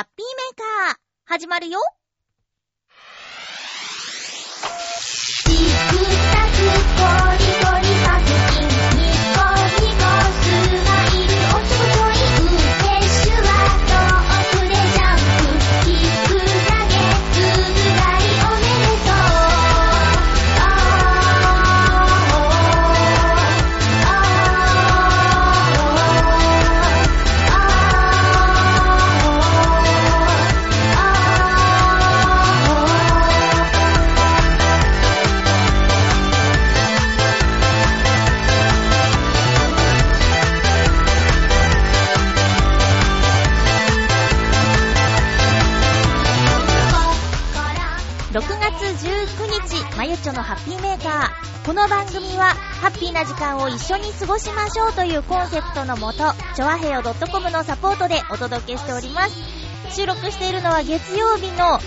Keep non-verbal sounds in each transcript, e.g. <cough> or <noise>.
ハッピーメーカー、始まるよ。この番組は、ハッピーな時間を一緒に過ごしましょうというコンセプトのもと、ちょわへよ .com のサポートでお届けしております。収録しているのは月曜日の、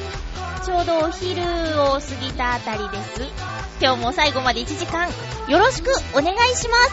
ちょうどお昼を過ぎたあたりです。今日も最後まで1時間、よろしくお願いします。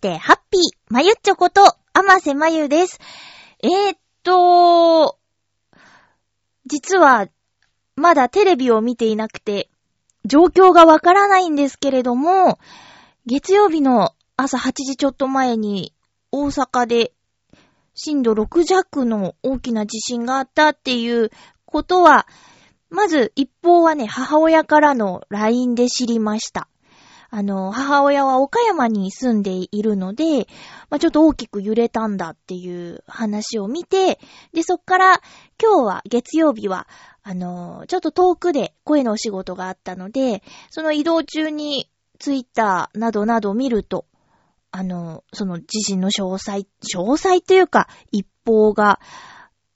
して、ハッピー、まゆっちょこと、あませまゆです。えー、っと、実は、まだテレビを見ていなくて、状況がわからないんですけれども、月曜日の朝8時ちょっと前に、大阪で震度6弱の大きな地震があったっていうことは、まず一報はね、母親からの LINE で知りました。あの、母親は岡山に住んでいるので、まあ、ちょっと大きく揺れたんだっていう話を見て、で、そっから今日は月曜日は、あの、ちょっと遠くで声のお仕事があったので、その移動中にツイッターなどなど見ると、あの、その地震の詳細、詳細というか一報が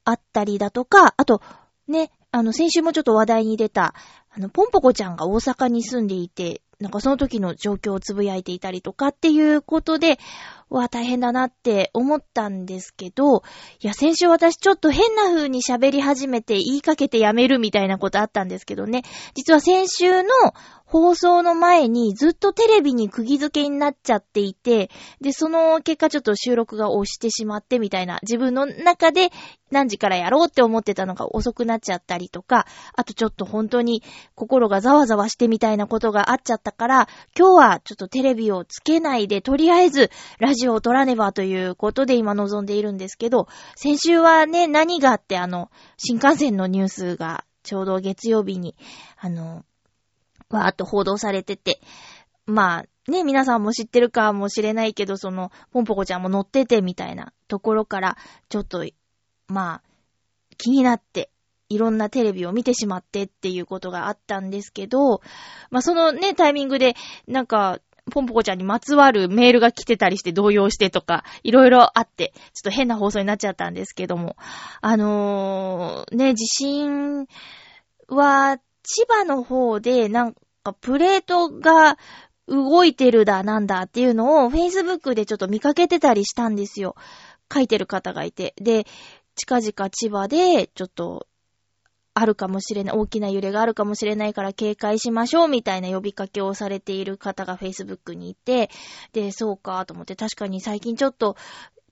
あったりだとか、あと、ね、あの、先週もちょっと話題に出た、あの、ポンポコちゃんが大阪に住んでいて、なんかその時の状況をつぶやいていたりとかっていうことで、わ、大変だなって思ったんですけど、いや、先週私ちょっと変な風に喋り始めて言いかけてやめるみたいなことあったんですけどね。実は先週の放送の前にずっとテレビに釘付けになっちゃっていて、で、その結果ちょっと収録が押してしまってみたいな、自分の中で何時からやろうって思ってたのが遅くなっちゃったりとか、あとちょっと本当に心がざわざわしてみたいなことがあっちゃったから、今日はちょっとテレビをつけないで、とりあえずラジオを撮らねばということで今望んでいるんですけど、先週はね、何があってあの、新幹線のニュースがちょうど月曜日に、あの、わーっと報道されてて、まあ、ね、皆さんも知ってるかもしれないけど、その、ポンポコちゃんも乗っててみたいなところから、ちょっと、まあ、気になって、いろんなテレビを見てしまってっていうことがあったんですけど、まあそのね、タイミングで、なんか、ポンポコちゃんにまつわるメールが来てたりして動揺してとか、いろいろあって、ちょっと変な放送になっちゃったんですけども、あのー、ね、地震は、千葉の方で、なんかプレートが動いてるだなんだっていうのを Facebook でちょっと見かけてたりしたんですよ。書いてる方がいて。で、近々千葉でちょっとあるかもしれない、大きな揺れがあるかもしれないから警戒しましょうみたいな呼びかけをされている方が Facebook にいて、で、そうかと思って確かに最近ちょっと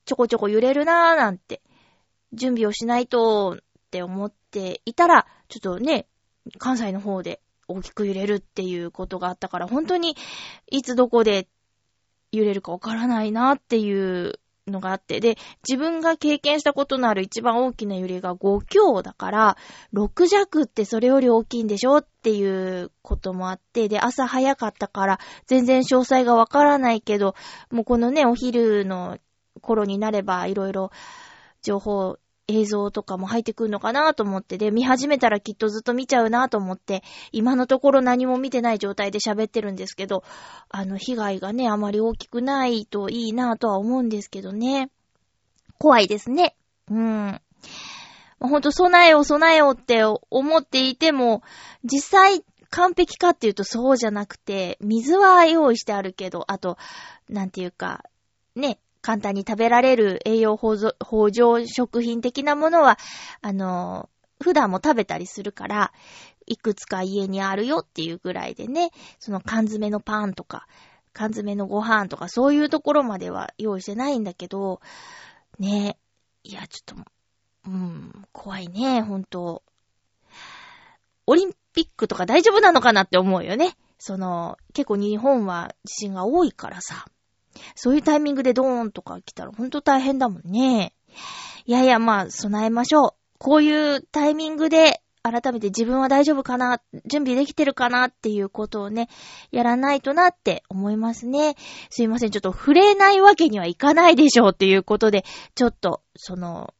ちょこちょこ揺れるなーなんて、準備をしないとって思っていたら、ちょっとね、関西の方で大きく揺れるっていうことがあったから、本当にいつどこで揺れるかわからないなっていうのがあって、で、自分が経験したことのある一番大きな揺れが5強だから、6弱ってそれより大きいんでしょっていうこともあって、で、朝早かったから全然詳細がわからないけど、もうこのね、お昼の頃になればいろいろ情報映像とかも入ってくるのかなと思って、で、見始めたらきっとずっと見ちゃうなと思って、今のところ何も見てない状態で喋ってるんですけど、あの、被害がね、あまり大きくないといいなとは思うんですけどね。怖いですね。うん。ほんと、備えを備えようって思っていても、実際完璧かっていうとそうじゃなくて、水は用意してあるけど、あと、なんていうか、ね、簡単に食べられる栄養補助食品的なものは、あの、普段も食べたりするから、いくつか家にあるよっていうぐらいでね、その缶詰のパンとか、缶詰のご飯とか、そういうところまでは用意してないんだけど、ね、いや、ちょっと、うん、怖いね、ほんと。オリンピックとか大丈夫なのかなって思うよね。その、結構日本は地震が多いからさ。そういうタイミングでドーンとか来たらほんと大変だもんね。いやいや、まあ、備えましょう。こういうタイミングで、改めて自分は大丈夫かな、準備できてるかなっていうことをね、やらないとなって思いますね。すいません、ちょっと触れないわけにはいかないでしょうっていうことで、ちょっと、その、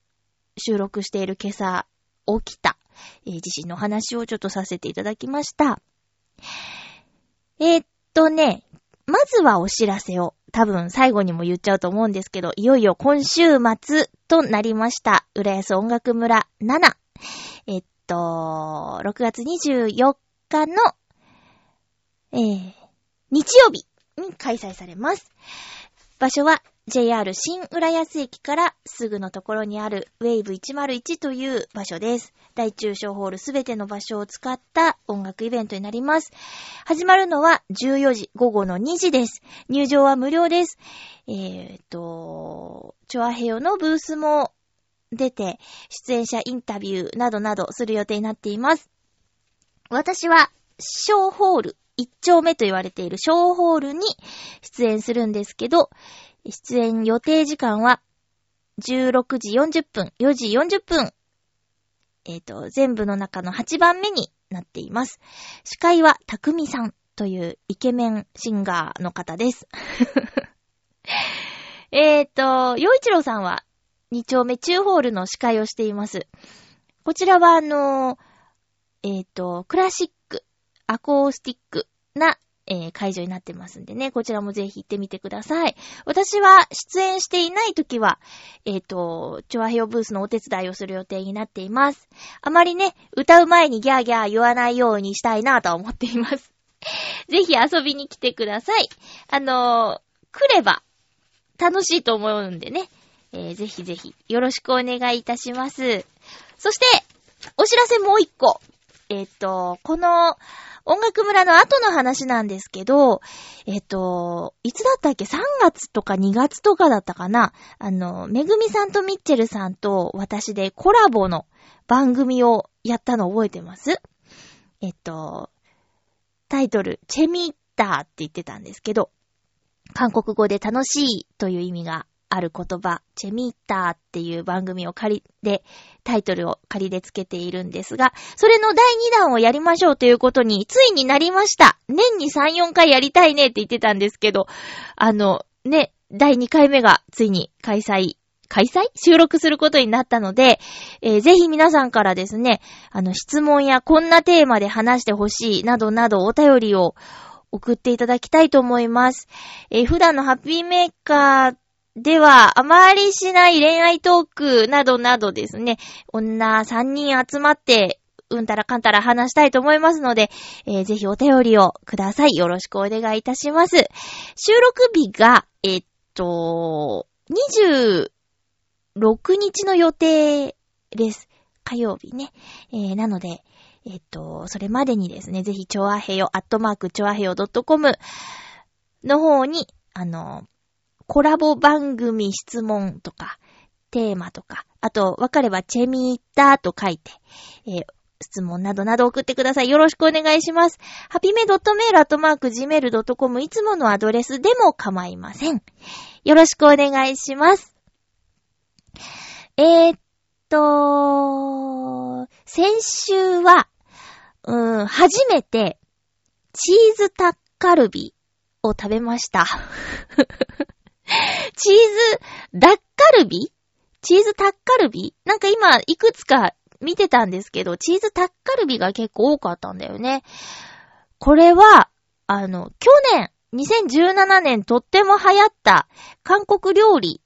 収録している今朝起きた、えー、地震の話をちょっとさせていただきました。えー、っとね、まずはお知らせを多分最後にも言っちゃうと思うんですけど、いよいよ今週末となりました。浦安音楽村7。えっと、6月24日の、えー、日曜日に開催されます。場所は JR 新浦安駅からすぐのところにあるウェイブ101という場所です。大中小ホールすべての場所を使った音楽イベントになります。始まるのは14時、午後の2時です。入場は無料です。えー、っと、チョアヘヨのブースも出て、出演者インタビューなどなどする予定になっています。私は、小ホール、1丁目と言われている小ホールに出演するんですけど、出演予定時間は16時40分、4時40分。えっ、ー、と、全部の中の8番目になっています。司会はたくみさんというイケメンシンガーの方です。<laughs> えっと、洋一郎さんは2丁目中ホールの司会をしています。こちらはあのえっ、ー、と、クラシック、アコースティックなえー、会場になってますんでね、こちらもぜひ行ってみてください。私は出演していない時は、えっ、ー、と、チョアヘヨブースのお手伝いをする予定になっています。あまりね、歌う前にギャーギャー言わないようにしたいなぁと思っています。<laughs> ぜひ遊びに来てください。あのー、来れば楽しいと思うんでね、えー、ぜひぜひよろしくお願いいたします。そして、お知らせもう一個。えっ、と、この、音楽村の後の話なんですけど、えっと、いつだったっけ ?3 月とか2月とかだったかな？あの、めぐみさんとミッチェルさんと私でコラボの番組をやったの覚えてます？えっと、タイトル、チェミッターって言ってたんですけど、韓国語で楽しいという意味がある言葉、チェミーターっていう番組を借りで、タイトルを仮でつけているんですが、それの第2弾をやりましょうということに、ついになりました。年に3、4回やりたいねって言ってたんですけど、あの、ね、第2回目がついに開催開催収録することになったので、えー、ぜひ皆さんからですね、あの、質問やこんなテーマで話してほしいなどなどお便りを送っていただきたいと思います。えー、普段のハッピーメーカーでは、あまりしない恋愛トークなどなどですね、女3人集まって、うんたらかんたら話したいと思いますので、えー、ぜひお便りをください。よろしくお願いいたします。収録日が、えっと、26日の予定です。火曜日ね。えー、なので、えっと、それまでにですね、ぜひ、ちょあへよ、アットマーク、ちょあへよ .com の方に、あの、コラボ番組質問とか、テーマとか、あと、わかればチェミーターと書いて、えー質問などなど送ってください。よろしくお願いします。ハピメドットメールアットマーク Gmail.com いつものアドレスでも構いません。よろしくお願いします。えー、っと、先週は、うーん、初めて、チーズタッカルビを食べました。<laughs> チーズ、ダッカルビ？チーズタッカルビ？なんか今、いくつか見てたんですけど、チーズタッカルビが結構多かったんだよね。これは、あの、去年、2017年とっても流行った韓国料理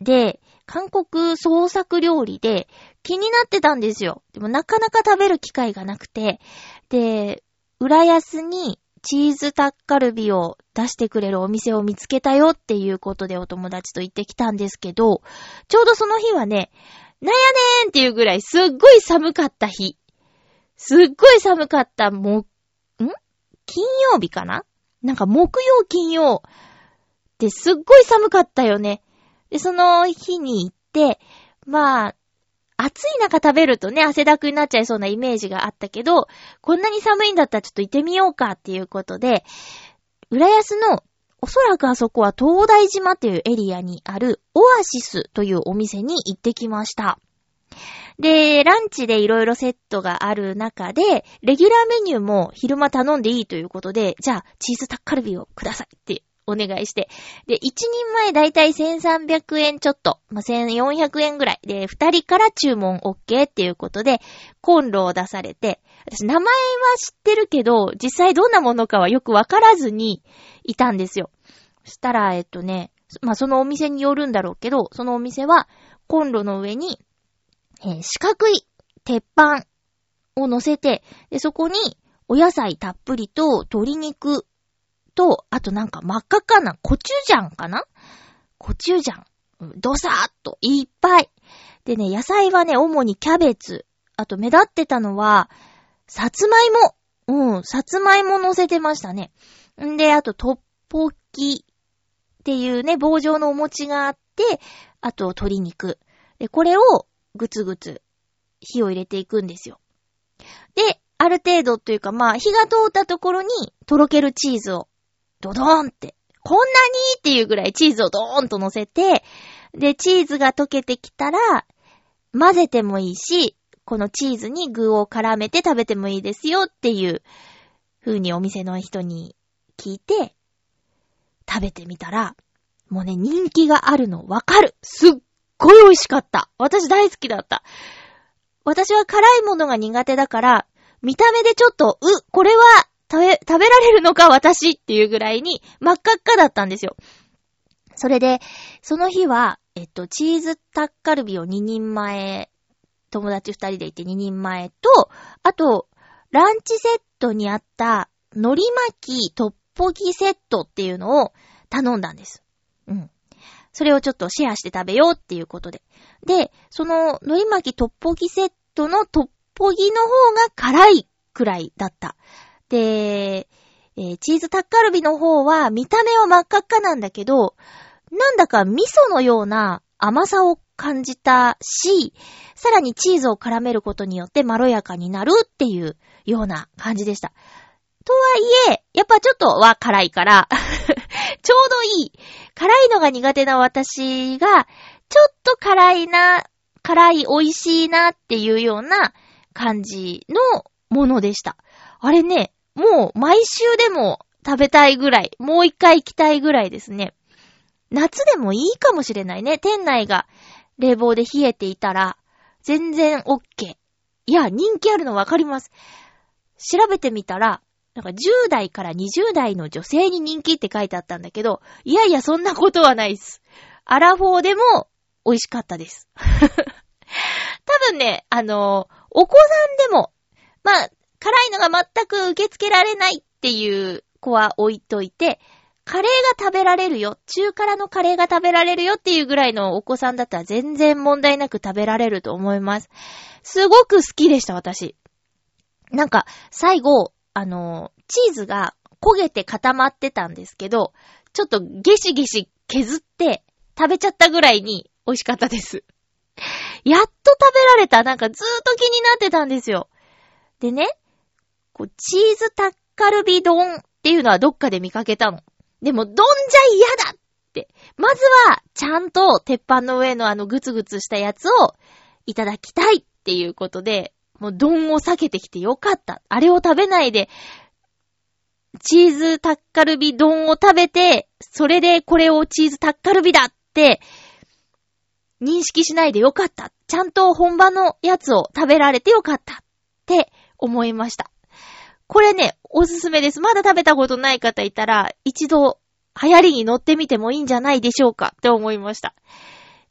で、韓国創作料理で気になってたんですよ。でもなかなか食べる機会がなくて、で、浦安にチーズタッカルビを出してくれるお店を見つけたよっていうことでお友達と行ってきたんですけど、ちょうどその日はね、なんやねーんっていうぐらいすっごい寒かった日。すっごい寒かった、も、ん？金曜日かな？なんか木曜金曜ってすっごい寒かったよね。で、その日に行って、まあ、暑い中食べるとね、汗だくになっちゃいそうなイメージがあったけど、こんなに寒いんだったらちょっと行ってみようかっていうことで、浦安の、おそらくあそこは東大島っていうエリアにあるオアシスというお店に行ってきました。で、ランチでいろいろセットがある中で、レギュラーメニューも昼間頼んでいいということで、じゃあ、チーズタッカルビをくださいってお願いして。で、1人前だいたい1300円ちょっと、まあ、1400円ぐらいで、2人から注文 OK っていうことで、コンロを出されて、私名前は知ってるけど、実際どんなものかはよくわからずにいたんですよ。そしたら、えっとね、まあ、そのお店によるんだろうけど、そのお店は、コンロの上に、えー四角い鉄板を乗せて、で、そこにお野菜たっぷりと鶏肉と、あとなんか真っ赤かなコチュジャンかな？コチュジャン。ドサーっといっぱい。でね、野菜はね、主にキャベツ。あと目立ってたのは、さつまいも。うん、さつまいも乗せてましたね。んで、あと、トッポキっていうね、棒状のお餅があって、あと、鶏肉。で、これをぐつぐつ火を入れていくんですよ。で、ある程度というか、まあ、火が通ったところに、とろけるチーズを、ドドーンって、こんなにっていうぐらいチーズをドーンと乗せて、で、チーズが溶けてきたら、混ぜてもいいし、このチーズに具を絡めて食べてもいいですよっていう風にお店の人に聞いて、食べてみたら、もうね、人気があるのわかる。すっごい美味しかった。私大好きだった。私は辛いものが苦手だから、見た目でちょっと、う、これは食べ、食べられるのか私っていうぐらいに真っ赤っかだったんですよ。それで、その日は、えっと、チーズタッカルビを2人前、友達2人で行って2人前と、あと、ランチセットにあった、海苔巻きトッポギセットっていうのを頼んだんです。うん。それをちょっとシェアして食べようっていうことで。で、その海苔巻きトッポギセットのトッポギの方が辛いくらいだった。で、えーチーズタッカルビの方は見た目は真っ赤っかなんだけど、なんだか味噌のような甘さを感じたし、さらにチーズを絡めることによってまろやかになるっていうような感じでした。とはいえ、やっぱちょっとは辛いから、<laughs> ちょうどいい。辛いのが苦手な私が、ちょっと辛いな、辛い、美味しいなっていうような感じのものでした。あれね、もう毎週でも食べたいぐらい、もう一回行きたいぐらいですね。夏でもいいかもしれないね。店内が冷房で冷えていたら、全然 OK。いや、人気あるのわかります。調べてみたら、なんか10代から20代の女性に人気って書いてあったんだけど、いやいや、そんなことはないです。アラフォーでも美味しかったです。<laughs> 多分ね、あの、お子さんでも、まあ、辛いのが全く受け付けられないっていう子は置いといて、カレーが食べられるよ、中辛のカレーが食べられるよっていうぐらいのお子さんだったら全然問題なく食べられると思います。すごく好きでした、私。なんか、最後、あの、チーズが焦げて固まってたんですけど、ちょっとゲシゲシ削って食べちゃったぐらいに美味しかったです。やっと食べられた。なんかずーっと気になってたんですよ。でね、こう、チーズタッカルビ丼っていうのはどっかで見かけたの。でも、丼じゃ嫌だって。まずは、ちゃんと鉄板の上のあのグツグツしたやつをいただきたいっていうことで、もう丼を避けてきてよかった。あれを食べないで、チーズタッカルビ丼を食べて、それでこれをチーズタッカルビだって、認識しないでよかった。ちゃんと本場のやつを食べられてよかった。って思いました。これね、おすすめです。まだ食べたことない方いたら、一度流行りに乗ってみてもいいんじゃないでしょうかって思いました。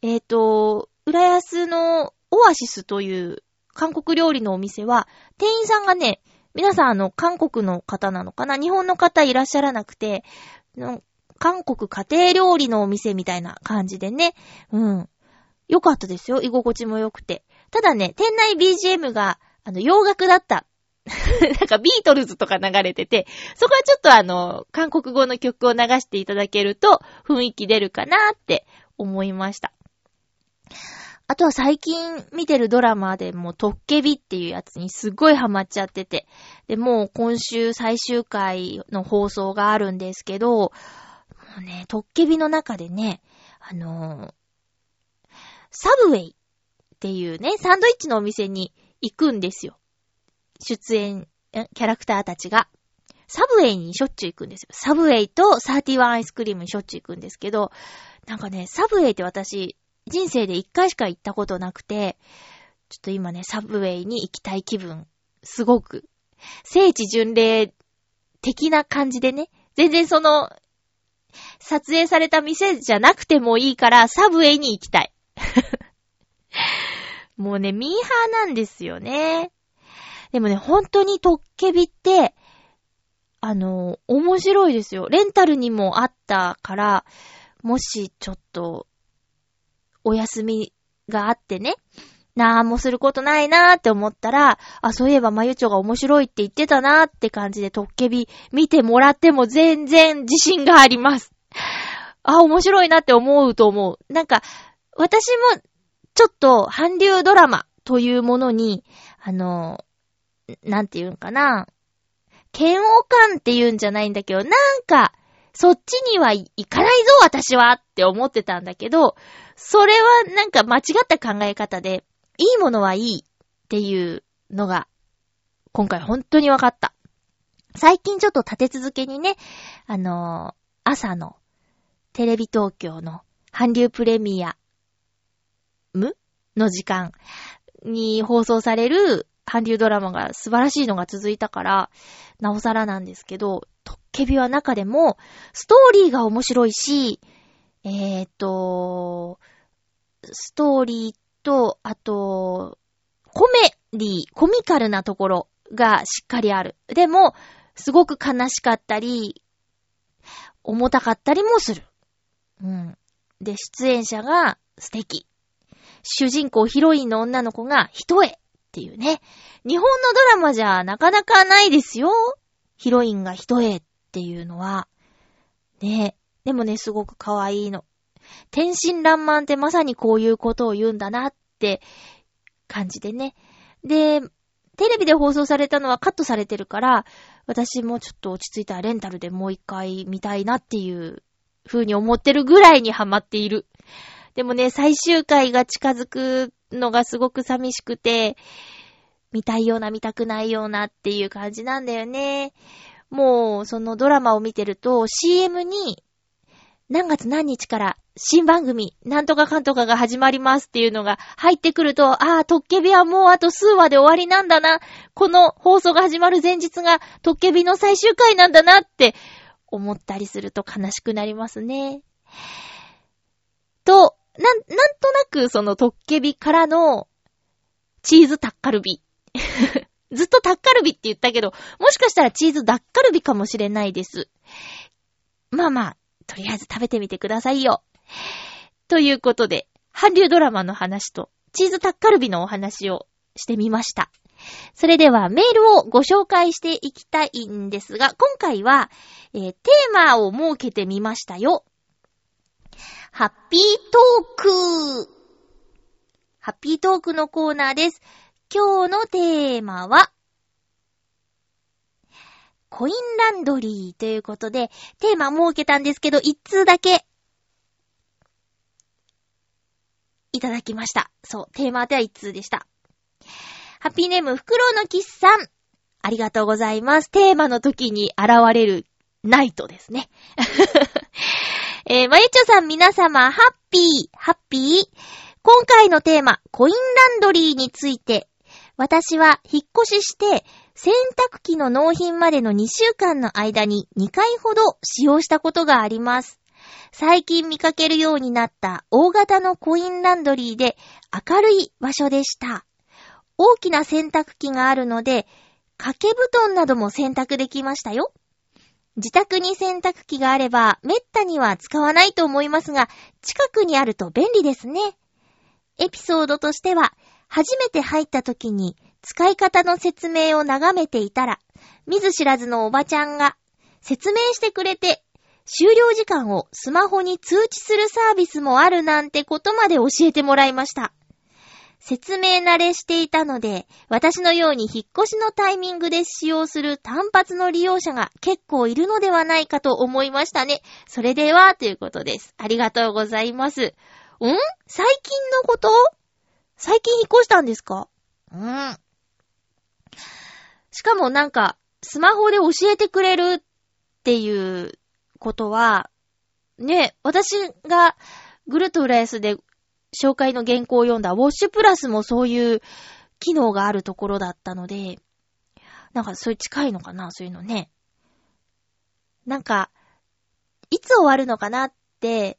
えっ、と、浦安のオアシスという韓国料理のお店は、店員さんがね、皆さんあの、韓国の方なのかな日本の方いらっしゃらなくて、韓国家庭料理のお店みたいな感じでね、うん。よかったですよ。居心地も良くて。ただね、店内 BGM が、あの、洋楽だった。<laughs> なんかビートルズとか流れてて、そこはちょっとあの、韓国語の曲を流していただけると雰囲気出るかなって思いました。あとは最近見てるドラマでもトッケビっていうやつにすっごいハマっちゃってて。で、もう今週最終回の放送があるんですけど、もうね、トッケビの中でね、あのーサブウェイっていうね、サンドイッチのお店に行くんですよ。出演、キャラクターたちが。サブウェイにしょっちゅう行くんですよ。サブウェイとサーティワンアイスクリームにしょっちゅう行くんですけど、なんかね、サブウェイって私、人生で一回しか行ったことなくて、ちょっと今ね、サブウェイに行きたい気分、すごく、聖地巡礼的な感じでね、全然その、撮影された店じゃなくてもいいから、サブウェイに行きたい。<laughs> もうね、ミーハーなんですよね。でもね、本当にトッケビって、あの、面白いですよ。レンタルにもあったから、もしちょっと、お休みがあってね、なんもすることないなーって思ったら、あ、そういえばまゆちょが面白いって言ってたなーって感じでトッケビ見てもらっても全然自信があります。あ、面白いなって思うと思う。なんか、私も、ちょっと、韓流ドラマというものに、あの、なんていうんかな。嫌悪感って言うんじゃないんだけど、なんか、そっちには行かないぞ、私はって思ってたんだけど、それはなんか間違った考え方で、いいものはいいっていうのが、今回本当に分かった。最近ちょっと立て続けにね、あのー朝のテレビ東京の韓流プレミアムの時間に放送される韓流ドラマが素晴らしいのが続いたから、なおさらなんですけど、トッケビは中でも、ストーリーが面白いし、えーっと、ストーリーと、あと、コメディ、コミカルなところがしっかりある。でも、すごく悲しかったり、重たかったりもする。うん。で、出演者が素敵。主人公ヒロインの女の子が一重っていうね。日本のドラマじゃなかなかないですよ。ヒロインが一重っていうのは。ねでもね、すごく可愛いの。天真爛漫ってまさにこういうことを言うんだなって感じでね。で、テレビで放送されたのはカットされてるから、私もちょっと落ち着いたらレンタルでもう一回見たいなっていう風に思ってるぐらいにハマっている。でもね、最終回が近づくのがすごく寂しくて、見たいような見たくないようなっていう感じなんだよね。もう、そのドラマを見てると CM に何月何日から新番組、なんとかかんとかが始まりますっていうのが入ってくると、ああ、トッケビはもうあと数話で終わりなんだな。この放送が始まる前日がトッケビの最終回なんだなって思ったりすると悲しくなりますね。と、なん、なんとなくそのトッケビからのチーズタッカルビ。<laughs> ずっとタッカルビって言ったけど、もしかしたらチーズダッカルビかもしれないです。まあまあ、とりあえず食べてみてくださいよ。ということで、韓流ドラマの話と、チーズタッカルビのお話をしてみました。それではメールをご紹介していきたいんですが、今回は、えーテーマを設けてみましたよ。ハッピートーク。ハッピートークのコーナーです。今日のテーマは、コインランドリーということで、テーマ設けたんですけど、一通だけ、いただきました。そう、テーマでは一通でした。ハッピーネーム、フクロウのキッさん。ありがとうございます。テーマの時に現れるナイトですね。えー、まゆちょさん皆様、ハッピー、ハッピー。今回のテーマ、コインランドリーについて、私は引っ越しして、洗濯機の納品までの2週間の間に2回ほど使用したことがあります。最近見かけるようになった大型のコインランドリーで明るい場所でした。大きな洗濯機があるので、掛け布団なども洗濯できましたよ。自宅に洗濯機があれば、めったには使わないと思いますが、近くにあると便利ですね。エピソードとしては、初めて入った時に使い方の説明を眺めていたら、見ず知らずのおばちゃんが説明してくれて、終了時間をスマホに通知するサービスもあるなんてことまで教えてもらいました。説明慣れしていたので、私のように引っ越しのタイミングで使用する単発の利用者が結構いるのではないかと思いましたね。それでは、ということです。ありがとうございます。ん？最近のこと？最近引っ越したんですか？うん。しかもなんか、スマホで教えてくれるっていうことは、ね、私がグルト浦安で紹介の原稿を読んだウォッシュプラスもそういう機能があるところだったので、なんかそういう近いのかなそういうのね。なんか、いつ終わるのかなって、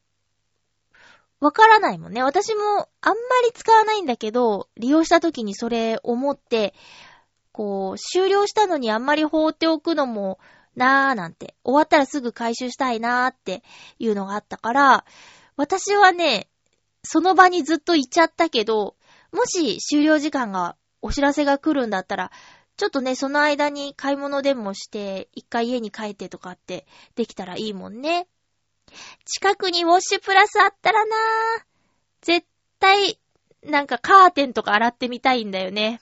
わからないもんね。私もあんまり使わないんだけど、利用した時にそれ思って、こう、終了したのにあんまり放っておくのもなーなんて、終わったらすぐ回収したいなーっていうのがあったから、私はね、その場にずっといちゃったけど、もし終了時間が、お知らせが来るんだったら、ちょっとね、その間に買い物でもして、一回家に帰ってとかってできたらいいもんね。近くにウォッシュプラスあったらなぁ。絶対、なんかカーテンとか洗ってみたいんだよね。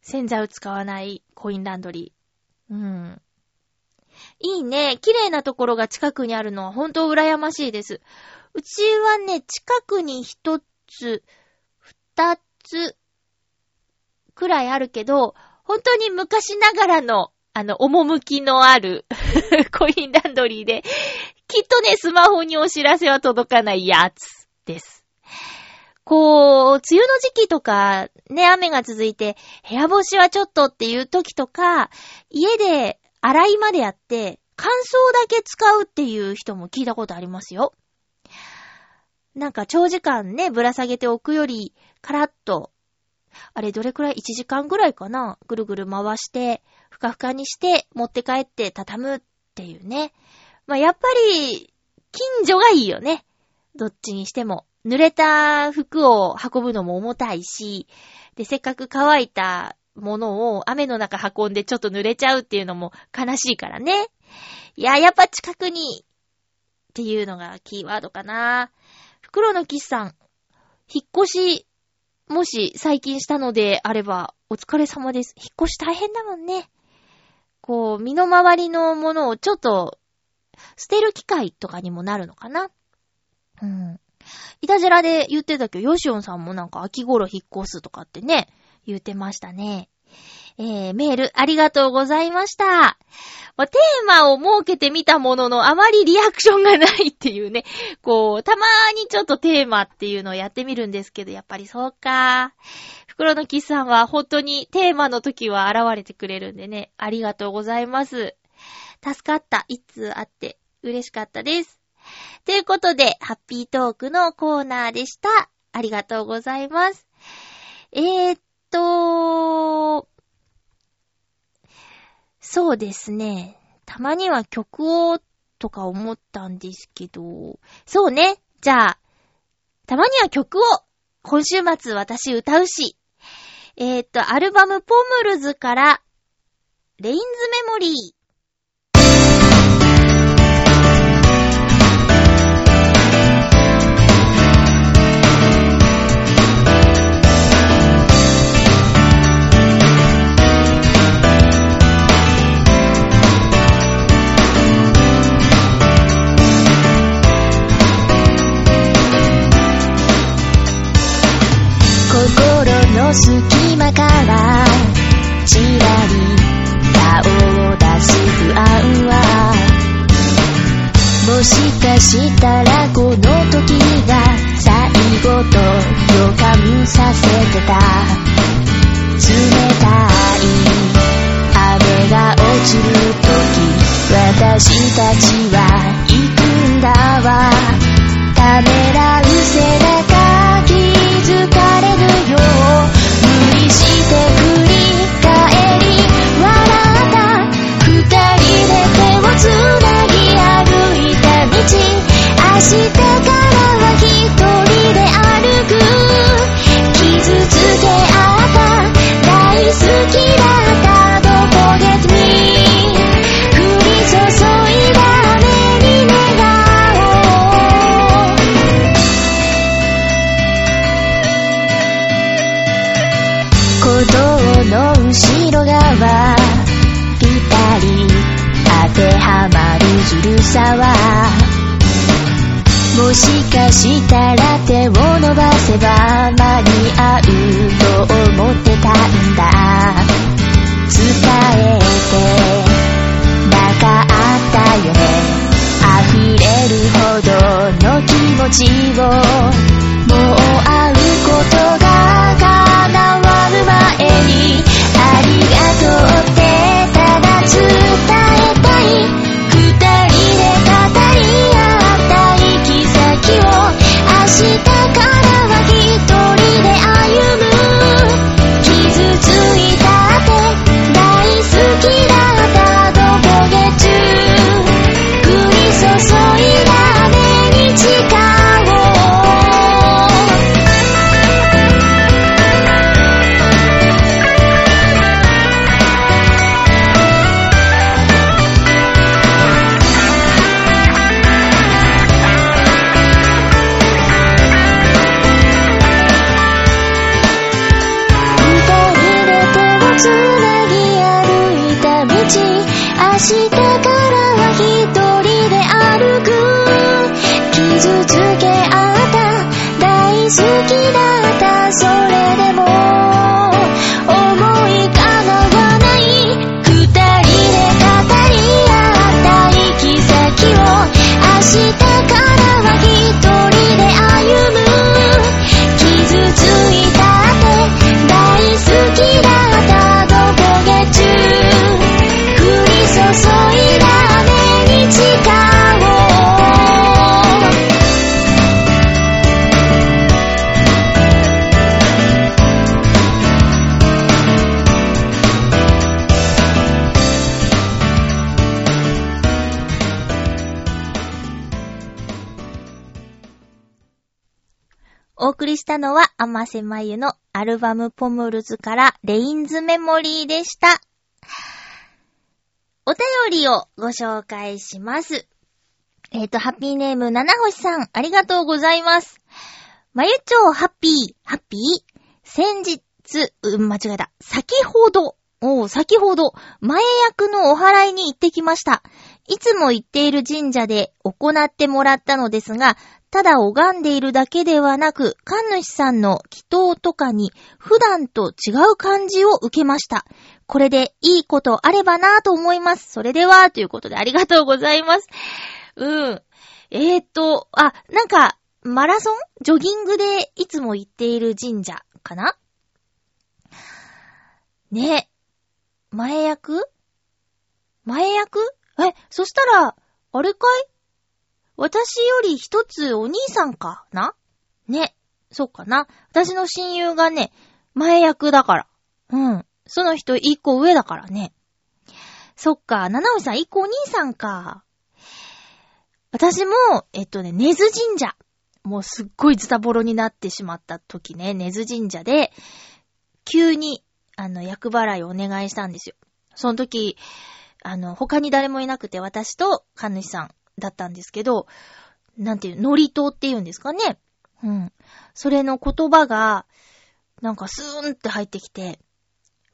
洗剤を使わないコインランドリー。うん。いいね。綺麗なところが近くにあるのは本当羨ましいです。うちはね、近くに一つ、二つ、くらいあるけど、本当に昔ながらの、あの、趣のある <laughs> コインランドリーで、きっとね、スマホにお知らせは届かないやつです。こう、梅雨の時期とか、ね、雨が続いて、部屋干しはちょっとっていう時とか、家で洗いまでやって、乾燥だけ使うっていう人も聞いたことありますよ。なんか長時間ね、ぶら下げておくより、カラッと、あれどれくらい ?1 時間ぐらいかなぐるぐる回して、ふかふかにして、持って帰って畳むっていうね。まあ、やっぱり、近所がいいよね。どっちにしても。濡れた服を運ぶのも重たいし、で、せっかく乾いたものを雨の中運んでちょっと濡れちゃうっていうのも悲しいからね。いや、やっぱ近くにっていうのがキーワードかな。袋のキスさん、引っ越し、もし最近したのであれば、お疲れ様です。引っ越し大変だもんね。こう、身の回りのものをちょっと、捨てる機会とかにもなるのかな。うん。いたじらで言ってたけど、ヨシオンさんもなんか秋頃引っ越すとかってね、言ってましたね。えー、メールありがとうございました。テーマを設けてみたものの、あまりリアクションがないっていうね。こう、たまーにちょっとテーマっていうのをやってみるんですけど、やっぱりそうか。袋のキスさんは本当にテーマの時は現れてくれるんでね、ありがとうございます。助かった。いつあって嬉しかったです。ということで、ハッピートークのコーナーでした。ありがとうございます。えー、っと、そうですね。たまには曲をとか思ったんですけど、そうね。じゃあ、たまには曲を今週末私歌うし、えー、っと、アルバムポムルズから、レインズメモリー。隙間からちらり顔を出す不安はもしかしたらこの時が最後と予感させてた。冷たい雨が落ちる時私たちは行くんだわ。ためらう背中明日持ちをもう会うことのは、あまゆのアルバムポムルズからレインズメモリーでした。お便りをご紹介します。えっ、と、ハッピーネーム七星さん、ありがとうございます。まゆちょうハッピー、ハッピー？先日、うん、間違えた。先ほど、おう先ほど、前役のお祓いに行ってきました。いつも行っている神社で行ってもらったのですが、ただ拝んでいるだけではなく、神主さんの祈祷とかに普段と違う感じを受けました。これでいいことあればなぁと思います。それでは、ということでありがとうございます。うん。えーっと、あ、なんか、マラソン？ジョギングでいつも行っている神社かな？ね前役？前役？え、そしたら、あれかい？私より一つお兄さんか？な？ね。そうかな。私の親友がね、前役だから。うん。その人一個上だからね。そっか、七尾さん一個お兄さんか。私も、えっとね、根津神社。もうすっごいズタボロになってしまった時ね、根津神社で、急に、あの、役払いをお願いしたんですよ。その時、あの、他に誰もいなくて私と神主さんだったんですけど、なんていう、ノリ島っていうんですかね。うん。それの言葉が、なんかスーンって入ってきて、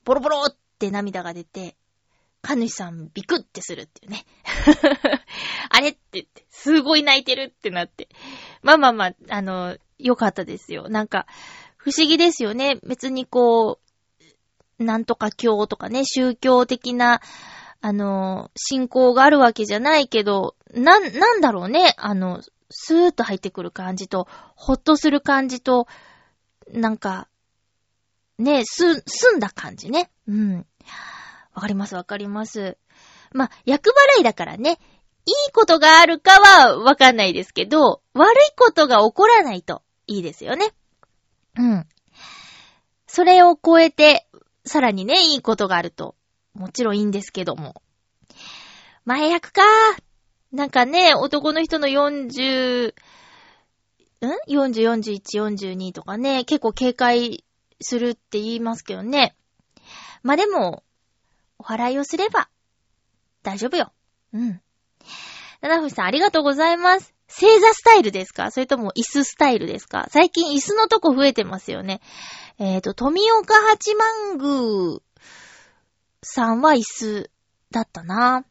ボロボロって涙が出て、神主さんビクってするっていうね。<laughs> あれって言って、すごい泣いてるってなって。まあまあまあ、あの、よかったですよ。なんか、不思議ですよね。別にこう、なんとか教とかね、宗教的な、あの、信仰があるわけじゃないけど、な、なんだろうね。あの、スーッと入ってくる感じと、ほっとする感じと、なんか、ね、す、済んだ感じね。うん。わかりますわかります。まあ、役払いだからね、いいことがあるかはわかんないですけど、悪いことが起こらないといいですよね。うん。それを超えて、さらにね、いいことがあると、もちろんいいんですけども。前役かなんかね、男の人の40、ん ?40、41、42とかね、結構警戒するって言いますけどね。まあ、でも、お払いをすれば、大丈夫よ。うん。七星さんありがとうございます。正座スタイルですか？それとも椅子スタイルですか？最近椅子のとこ増えてますよね。えっ、ー、と、富岡八幡宮さんは椅子だったな。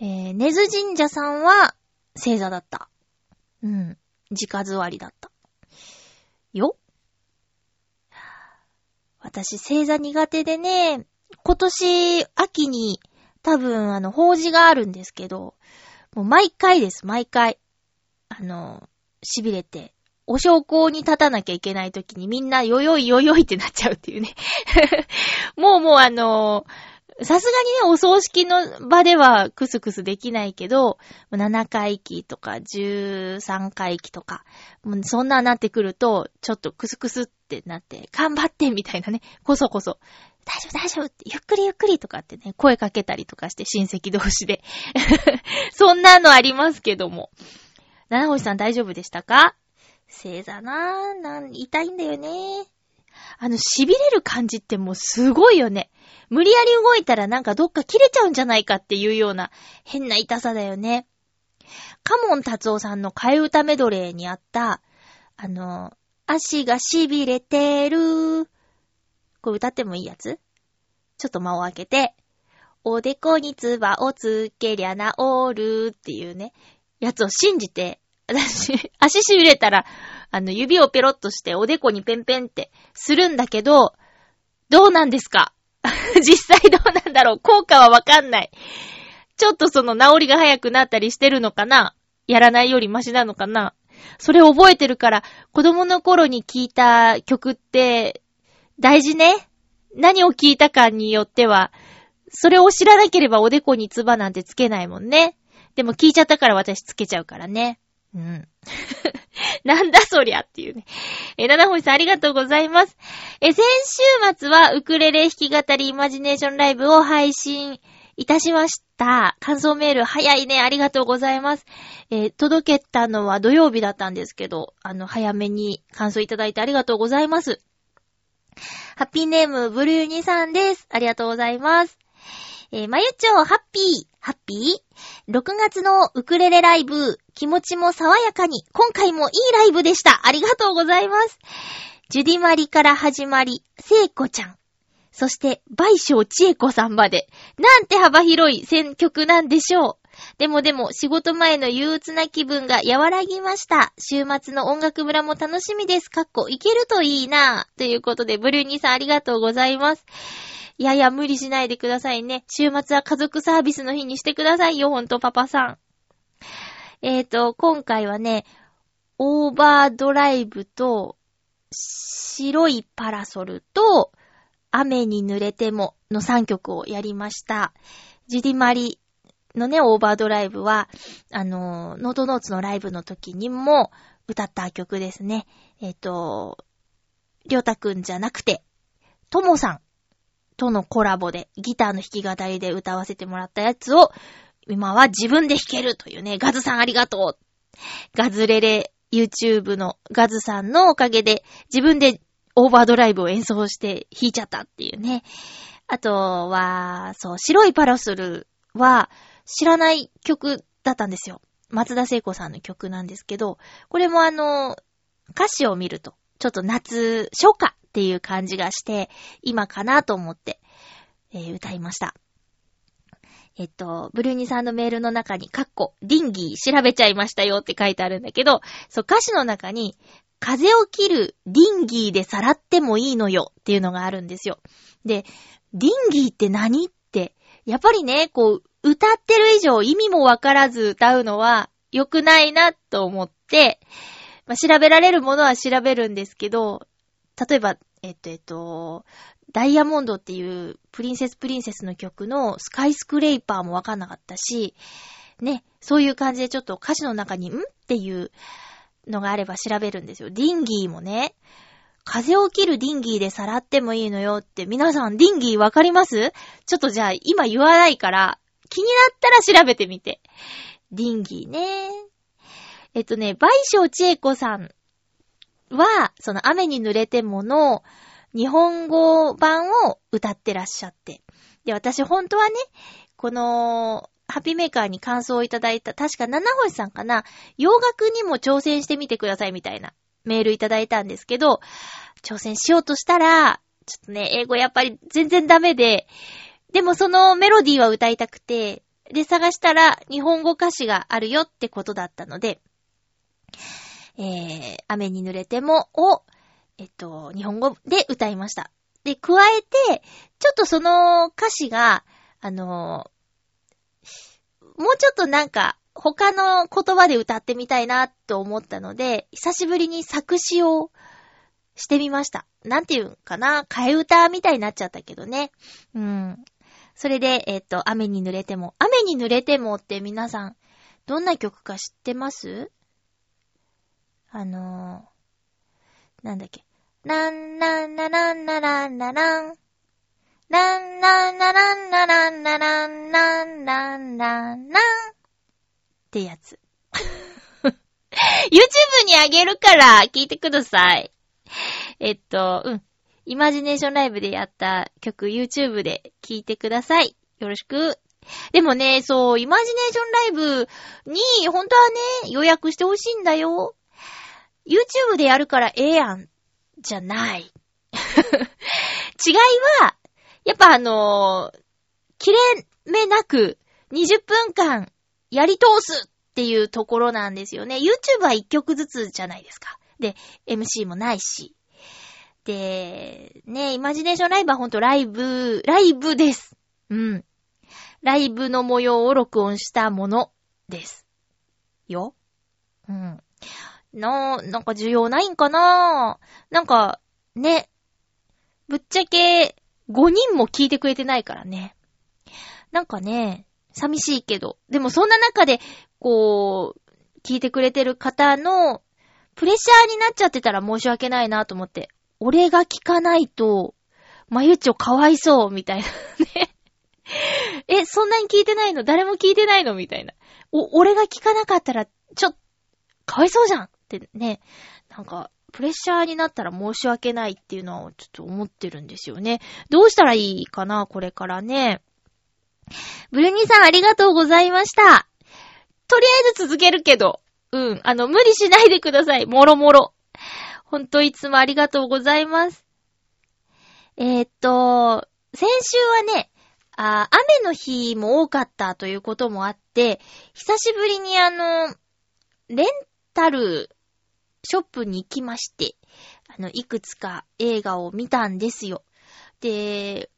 えー、根津神社さんは正座だった。うん。直座りだった。よ私、正座苦手でね、今年秋に多分あの、法事があるんですけど、もう毎回です、毎回。あの、痺れて、お昇降に立たなきゃいけない時にみんなよよいよよいってなっちゃうっていうね。<laughs> もうもうあのさすがにね、お葬式の場ではクスクスできないけど、7回忌とか13回忌とか、もうそんななってくると、ちょっとクスクスってなって、頑張ってみたいなね、こそこそ大丈夫大丈夫って、ゆっくりゆっくりとかってね、声かけたりとかして親戚同士で。<laughs> そんなのありますけども。七星さん大丈夫でしたか？正座なぁ、なん、痛いんだよね。あの、痺れる感じってもうすごいよね。無理やり動いたらなんかどっか切れちゃうんじゃないかっていうような変な痛さだよね。カモン達夫さんの替え歌メドレーにあった、あの、足が痺れてる、これ歌ってもいいやつ？ちょっと間を空けて、おでこにつばをつけりゃ治るっていうね、やつを信じて、私、<laughs> 足しびれたら、あの、指をペロッとしておでこにペンペンってするんだけど、どうなんですか？<laughs> 実際どうなんだろう？効果はわかんない。ちょっとその治りが早くなったりしてるのかな？やらないよりマシなのかな？それ覚えてるから、子供の頃に聴いた曲って大事ね。何を聞いたかによっては、それを知らなければおでこにつばなんてつけないもんね。でも聞いちゃったから私つけちゃうからね。<laughs> なんだそりゃっていうね。え、七星さんありがとうございます。え、先週末はウクレレ弾き語りイマジネーションライブを配信いたしました。感想メール早いね。ありがとうございます。えー、届けたのは土曜日だったんですけど、あの、早めに感想いただいてありがとうございます。ハッピーネーム、ブルーニさんです。ありがとうございます。えー、まゆちょう、ハッピー、ハッピー ?6 月のウクレレライブ、気持ちも爽やかに、今回もいいライブでした。ありがとうございます。ジュディマリから始まり、聖子ちゃん。そして、倍賞千恵子さんまで。なんて幅広い選曲なんでしょう。でもでも、仕事前の憂鬱な気分が和らぎました。週末の音楽村も楽しみです。かっこ、いけるといいなぁということで、ブルーニーさんありがとうございます。いやいや、無理しないでくださいね。週末は家族サービスの日にしてくださいよ、ほんと、パパさん。えーと、今回はね、オーバードライブと、白いパラソルと、雨に濡れてもの3曲をやりました。ジュディマリのね、オーバードライブは、あの、ノートノーツのライブの時にも歌った曲ですね。えっ、ー、と、りょうたくんじゃなくて、ともさんとのコラボで、ギターの弾き語りで歌わせてもらったやつを、今は自分で弾けるというね、ガズさんありがとう。ガズレレ YouTube のガズさんのおかげで、自分でオーバードライブを演奏して弾いちゃったっていうね。あとは、そう、白いパラソルは、知らない曲だったんですよ。松田聖子さんの曲なんですけど、これもあの、歌詞を見ると、ちょっと夏、初夏っていう感じがして、今かなと思って、えー、歌いました。えっと、ブルーニさんのメールの中に、カッコ、リンギー調べちゃいましたよって書いてあるんだけど、そう、歌詞の中に、風を切るディンギーでさらってもいいのよっていうのがあるんですよ。で、ディンギーって何って、やっぱりね、こう、歌ってる以上意味もわからず歌うのは良くないなと思って、まあ、調べられるものは調べるんですけど、例えば、えっと、えっと、ダイヤモンドっていうプリンセスプリンセスの曲のスカイスクレイパーもわかんなかったし、ね、そういう感じでちょっと歌詞の中にんっていうのがあれば調べるんですよ。ディンギーもね、風を切るディンギーでさらってもいいのよって、皆さんディンギーわかります？ちょっとじゃあ今言わないから、気になったら調べてみて。ディンギーね。えっとね、倍賞千恵子さんは、その雨に濡れてもの日本語版を歌ってらっしゃって。で、私本当はね、この、ハッピーメーカーに感想をいただいた、確か七星さんかな、洋楽にも挑戦してみてくださいみたいなメールいただいたんですけど、挑戦しようとしたら、ちょっとね、英語やっぱり全然ダメで、でもそのメロディーは歌いたくて、で、探したら日本語歌詞があるよってことだったので、えー、雨に濡れてもを、えっと、日本語で歌いました。で、加えて、ちょっとその歌詞が、あのもうちょっとなんか、他の言葉で歌ってみたいなと思ったので、久しぶりに作詞をしてみました。なんていうんかな替え歌みたいになっちゃったけどね。うん。それで、えっと、雨に濡れても。雨に濡れてもって皆さん、どんな曲か知ってます？あのー、なんだっけ？なんなんならんならんならん。なんなんならんならんならんなんなんなんなんってやつ。<laughs> YouTube にあげるから聞いてください。えっと、うん。イマジネーションライブでやった曲 YouTube で聞いてください。よろしく。でもね、そう、イマジネーションライブに、本当はね、予約してほしいんだよ。YouTube でやるからええやん、じゃない。<laughs> 違いは、やっぱあのー、切れ目なく20分間やり通すっていうところなんですよね。YouTube は1曲ずつじゃないですか。で、MC もないし。で、ね、イマジネーションライブはほんとライブ、ライブです。うん。ライブの模様を録音したものです。よ。うん。な、なんか需要ないんかな？なんか、ね。ぶっちゃけ、5人も聞いてくれてないからね。なんかね、寂しいけど。でもそんな中で、こう、聞いてくれてる方の、プレッシャーになっちゃってたら申し訳ないなと思って。俺が聞かないと、まゆっちょかわいそう、みたいなね。え、そんなに聞いてないの？誰も聞いてないの？みたいな。お、俺が聞かなかったら、ちょ、かわいそうじゃんってね。なんか、プレッシャーになったら申し訳ないっていうのはちょっと思ってるんですよね。どうしたらいいかなこれからね。ブルニーさんありがとうございました。とりあえず続けるけど、うん、あの、無理しないでください。もろもろ。ほんといつもありがとうございます。えー、っと、先週はね、あ雨の日も多かったということもあって、久しぶりにあの、レンタルショップに行きまして、あの、いくつか映画を見たんですよ。で、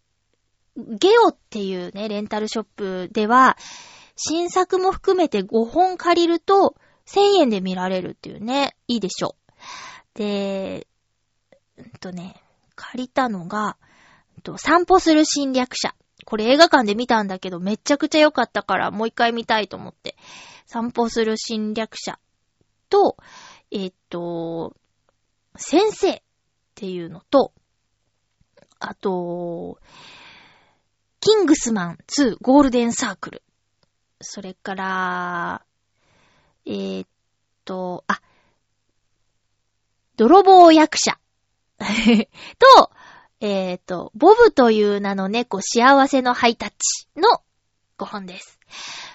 ゲオっていうね、レンタルショップでは、新作も含めて5本借りると1000円で見られるっていうね、いいでしょ。で、うんとね、借りたのが、散歩する侵略者。これ映画館で見たんだけどめちゃくちゃ良かったからもう一回見たいと思って。散歩する侵略者と、えっと、先生っていうのと、あと、キングスマン2ゴールデンサークル。それから、えーっと、あ、泥棒役者。<laughs> と、えーっと、ボブという名の猫幸せのハイタッチの5本です。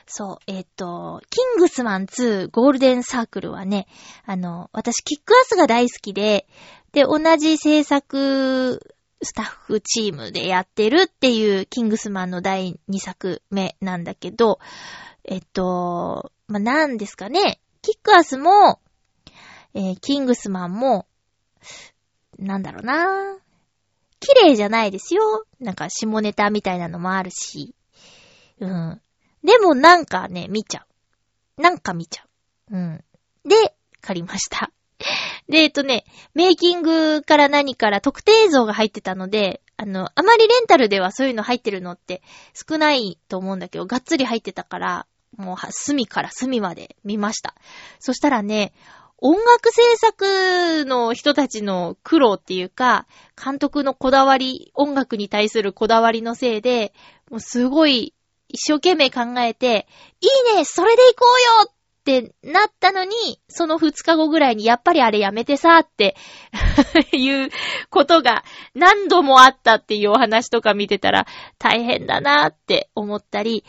そう、えーっと、キングスマン2ゴールデンサークルはね、あの、私キックアスが大好きで、で、同じ制作スタッフチームでやってるっていうキングスマンの第2作目なんだけど、えっと、まあ、なんですかね。キックアスも、えーキングスマンも、なんだろうな綺麗じゃないですよ。なんか下ネタみたいなのもあるし。うん。でもなんかね、見ちゃう。なんか見ちゃう。うん。で、借りました。<laughs> で、えっとね、メイキングから何から特定映像が入ってたので、あの、あまりレンタルではそういうの入ってるのって少ないと思うんだけど、がっつり入ってたから、もうは、隅から隅まで見ました。そしたらね、音楽制作の人たちの苦労っていうか、監督のこだわり、音楽に対するこだわりのせいで、もうすごい一生懸命考えて、いいねそれで行こうよってなったのに、その2日後ぐらいにやっぱりあれやめてさって <laughs> いうことが何度もあったっていうお話とか見てたら大変だなって思ったり、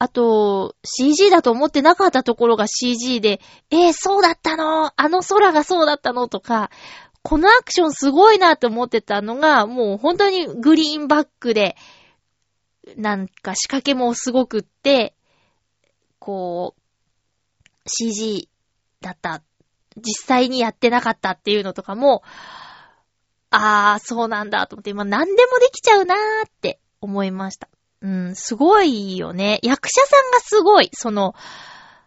あと、CG だと思ってなかったところが CG で、えー、そうだったの？あの空がそうだったの？とか、このアクションすごいなって思ってたのが、もう本当にグリーンバックで、なんか仕掛けもすごくって、こう、CG だった。実際にやってなかったっていうのとかも、あー、そうなんだと思って、今何でもできちゃうなーって思いました。うん、すごいよね。役者さんがすごい。その、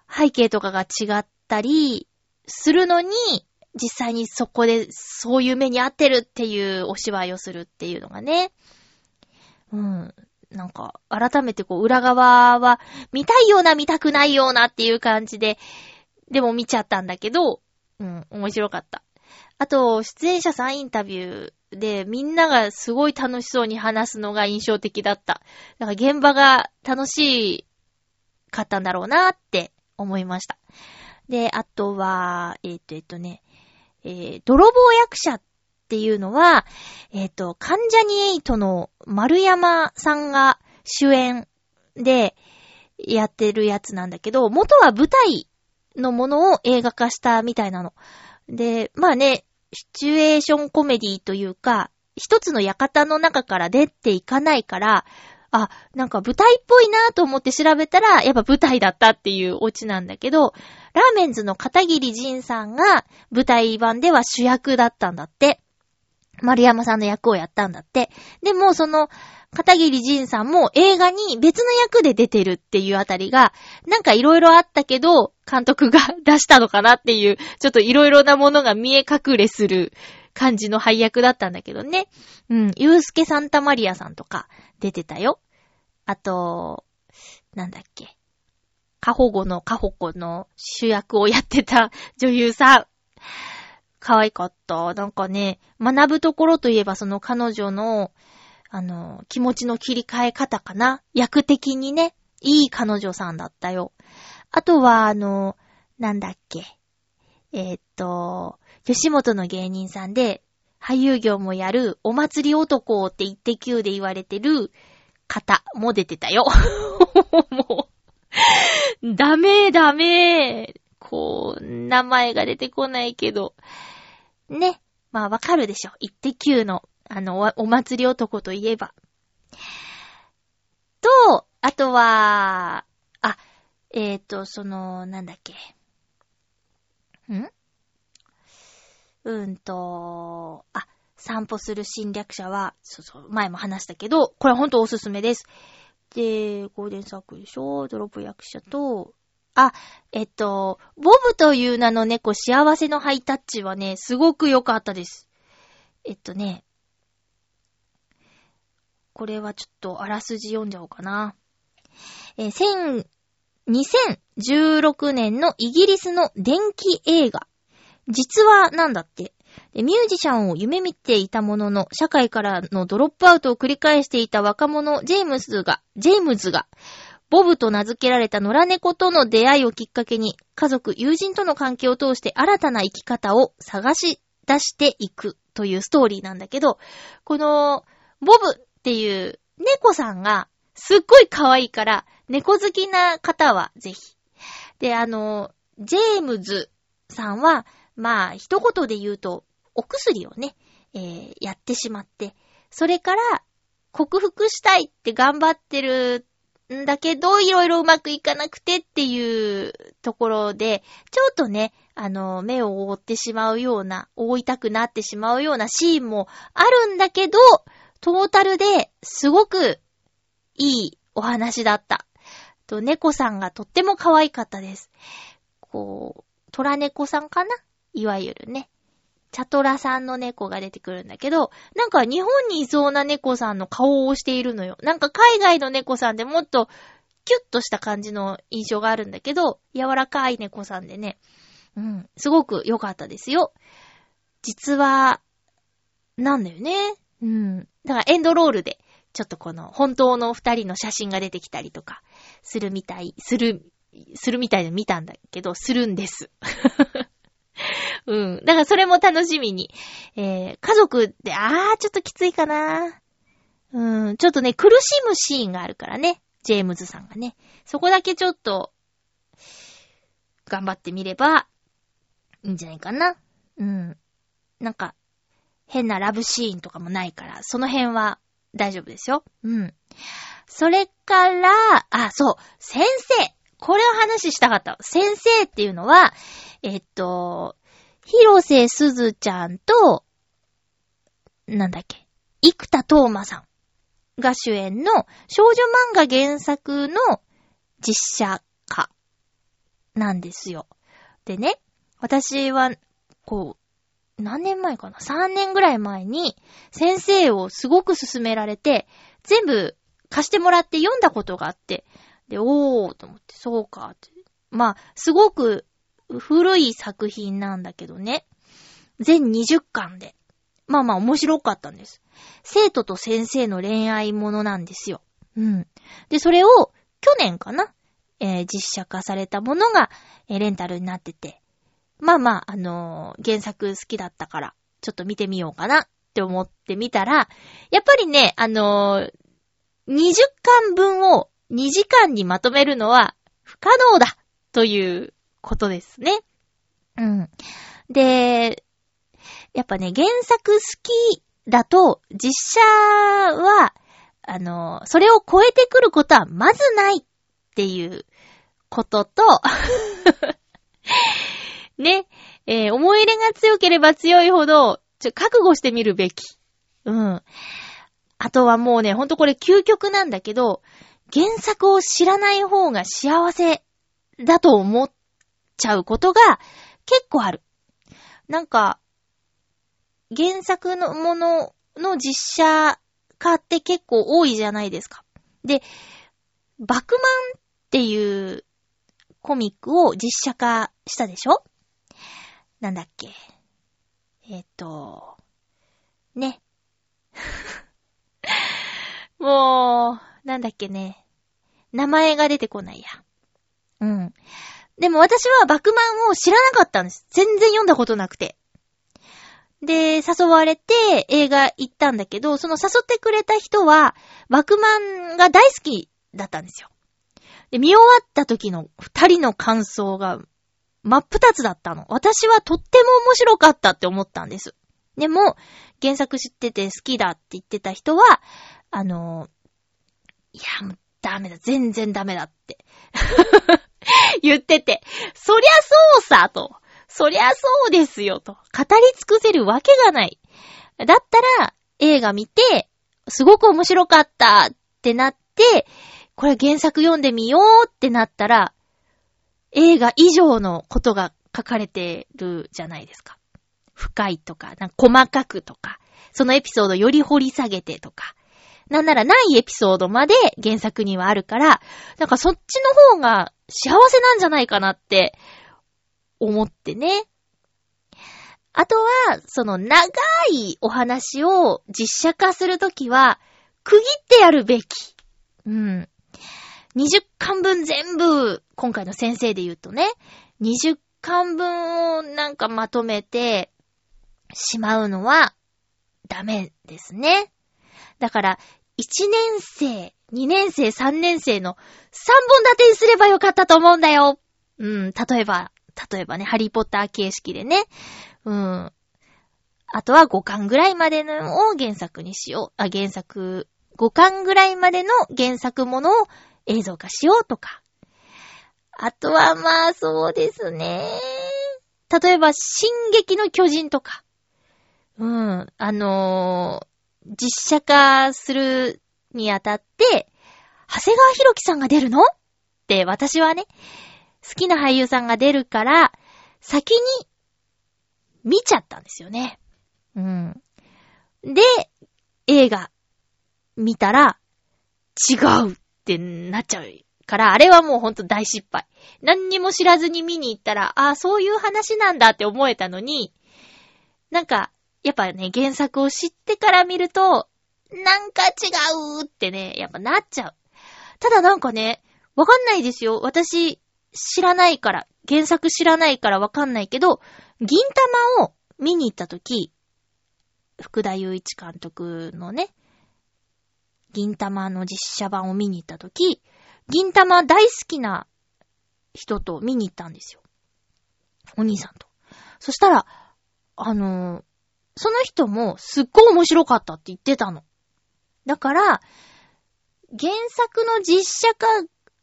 背景とかが違ったり、するのに、実際にそこでそういう目に合ってるっていうお芝居をするっていうのがね。うん。なんか、改めてこう、裏側は、見たいような見たくないようなっていう感じで、でも見ちゃったんだけど、うん、面白かった。あと、出演者さんインタビューで、みんながすごい楽しそうに話すのが印象的だった。だから現場が楽しかったんだろうなって思いました。で、あとは、えっ、と、えっ、とね、えー、泥棒役者っっていうのは、えっ、と、関ジャニエイトの丸山さんが主演でやってるやつなんだけど、元は舞台のものを映画化したみたいなの。で、まあね、シチュエーションコメディというか、一つの館の中から出ていかないから、あ、なんか舞台っぽいなと思って調べたら、やっぱ舞台だったっていうオチなんだけど、ラーメンズの片桐仁さんが舞台版では主役だったんだって。丸山さんの役をやったんだって。でも、その、片桐仁さんも映画に別の役で出てるっていうあたりが、なんかいろいろあったけど、監督が出したのかなっていう、ちょっといろいろなものが見え隠れする感じの配役だったんだけどね。うん、ゆうすけサンタマリアさんとか出てたよ。あと、なんだっけ。カホゴのカホコの主役をやってた女優さん。可愛かった。なんかね、学ぶところといえばその彼女の、あの、気持ちの切り替え方かな。役的にね、いい彼女さんだったよ。あとは、あの、なんだっけ。えーっと、吉本の芸人さんで、俳優業もやる、お祭り男って言って9で言われてる方も出てたよ。<laughs> もう、ダメダメ。こう、名前が出てこないけど。ね。まあわかるでしょ。言って9の、あの、お祭り男といえば。と、あとは、あ、えっ、ー、と、その、なんだっけ。ん？うんと、あ、散歩する侵略者は、そうそう、前も話したけど、これほんとおすすめです。で、ゴールデンサークルでしょ？ドロップ役者と、あ、えっと、ボブという名の猫幸せのハイタッチはね、すごく良かったです。えっとね、これはちょっとあらすじ読んじゃおうかな。えー、千2016年のイギリスの電気映画。実はなんだって。ミュージシャンを夢見ていたものの、社会からのドロップアウトを繰り返していた若者、ジェームズが、ジェームズが、ボブと名付けられた野良猫との出会いをきっかけに、家族、友人との関係を通して新たな生き方を探し出していくというストーリーなんだけど、この、ボブっていう猫さんがすっごい可愛いから、猫好きな方はぜひ。で、あの、ジェームズさんは、まあ、一言で言うと、お薬をね、えー、やってしまって、それから、克服したいって頑張ってるんだけど、いろいろうまくいかなくてっていうところで、ちょっとね、あの、目を覆ってしまうような、覆いたくなってしまうようなシーンもあるんだけど、トータルですごくいいお話だった。と、猫さんがとっても可愛かったです。こう、虎猫さんかな？いわゆるね。チャトラさんの猫が出てくるんだけど、なんか日本にいそうな猫さんの顔をしているのよ。なんか海外の猫さんでもっとキュッとした感じの印象があるんだけど、柔らかい猫さんでね。うん、すごく良かったですよ。実は、なんだよね。うん。だからエンドロールで、ちょっとこの本当の二人の写真が出てきたりとか、するみたい、する、するみたいで見たんだけど、するんです。うん。だからそれも楽しみに。えー、家族で、あー、ちょっときついかな。うん、ちょっとね、苦しむシーンがあるからね。ジェームズさんがね。そこだけちょっと、頑張ってみれば、いいんじゃないかな。うん。なんか、変なラブシーンとかもないから、その辺は大丈夫ですよ。うん。それから、あ、そう、先生。これを話したかった。先生っていうのは、えっと、広瀬すずちゃんと、なんだっけ、生田斗真さんが主演の少女漫画原作の実写化なんですよ。でね、私は、こう、何年前かな ?3 年ぐらい前に先生をすごく勧められて、全部貸してもらって読んだことがあって、で、おーと思って、そうかって。まあ、すごく古い作品なんだけどね。全20巻で。まあまあ面白かったんです。生徒と先生の恋愛ものなんですよ。うん。で、それを去年かな？えー実写化されたものが、えーレンタルになってて。まあまあ、あのー原作好きだったから、ちょっと見てみようかなって思ってみたら、やっぱりね、あのー20巻分を2時間にまとめるのは不可能だということですね。うん。で、やっぱね、原作好きだと、実写は、あの、それを超えてくることはまずないっていうことと、<laughs> ね、えー思い入れが強ければ強いほど、ちょ、覚悟してみるべき。うん。あとはもうね、ほんとこれ究極なんだけど、原作を知らない方が幸せだと思っちゃうことが結構ある。なんか、原作のものの実写化って結構多いじゃないですか。で、バクマンっていうコミックを実写化したでしょ？なんだっけ？えっ、と、ね。<laughs> もう、なんだっけね。名前が出てこないや。うん。でも私はバクマンを知らなかったんです。全然読んだことなくて。で、誘われて映画行ったんだけど、その誘ってくれた人は、バクマンが大好きだったんですよ。で、見終わった時の二人の感想が真っ二つだったの。私はとっても面白かったって思ったんです。でも、原作知ってて好きだって言ってた人は、あの、いや、もうダメだ、全然ダメだって。<laughs> 言ってて、そりゃそうさ、と。そりゃそうですよ、と。語り尽くせるわけがない。だったら、映画見て、すごく面白かったってなって、これ原作読んでみようってなったら、映画以上のことが書かれてるじゃないですか。深いとか、なんか細かくとか、そのエピソードより掘り下げてとか、なんならないエピソードまで原作にはあるから、なんかそっちの方が幸せなんじゃないかなって思ってね。あとは、その長いお話を実写化するときは、区切ってやるべき。うん。20巻分全部、今回の先生で言うとね、20巻分をなんかまとめてしまうのはダメですね。だから、1年生、2年生、3年生の3本立てにすればよかったと思うんだよ。うん、例えば、例えばね、ハリーポッター形式でね。うん。あとは5巻ぐらいまでのを原作にしよう。あ、原作、5巻ぐらいまでの原作ものを映像化しようとか。あとはまあそうですね。例えば、進撃の巨人とか。うん。あのー実写化するにあたって、長谷川博己さんが出るの？って私はね、好きな俳優さんが出るから、先に見ちゃったんですよね。うん。で、映画見たら違うってなっちゃうから、あれはもうほんと大失敗。何にも知らずに見に行ったら、ああ、そういう話なんだって思えたのに、なんか、やっぱね、原作を知ってから見ると、なんか違うってね、やっぱなっちゃう。ただなんかね、わかんないですよ。私、知らないから、原作知らないからわかんないけど、銀玉を見に行ったとき、福田雄一監督のね、銀玉の実写版を見に行ったとき、銀玉大好きな人と見に行ったんですよ。お兄さんと。そしたら、あのーその人もすっごい面白かったって言ってたの。だから、原作の実写化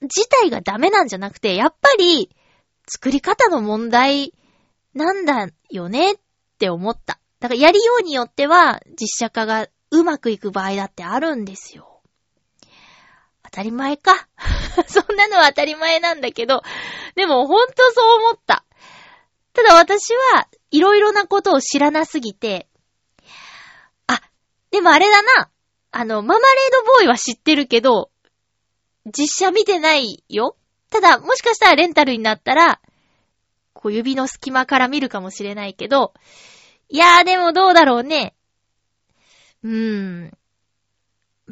自体がダメなんじゃなくて、やっぱり作り方の問題なんだよねって思った。だからやりようによっては実写化がうまくいく場合だってあるんですよ。当たり前か。<laughs> そんなのは当たり前なんだけど、でもほんとそう思った。ただ私はいろいろなことを知らなすぎて、あ、でもあれだな。あの、ママレードボーイは知ってるけど、実写見てないよ。ただ、もしかしたらレンタルになったら、こう指の隙間から見るかもしれないけど、いやーでもどうだろうね。うーん。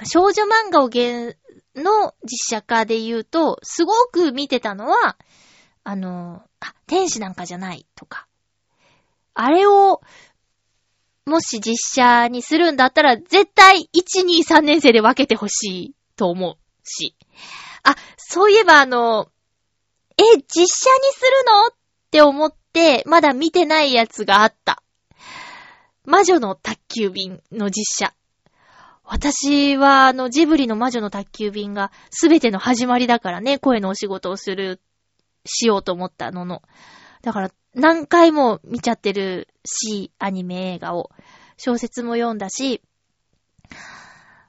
少女漫画を原、の実写化で言うと、すごく見てたのは、あの、あ、天使なんかじゃないとか。あれを、もし実写にするんだったら、絶対1、2、3年生で分けてほしいと思うし。あ、そういえばあの、え、実写にするのって思って、まだ見てないやつがあった。魔女の宅急便の実写。私は、あの、ジブリの魔女の宅急便が全ての始まりだからね、声のお仕事をする、しようと思ったのの。だから、何回も見ちゃってるし、アニメ映画を。小説も読んだし、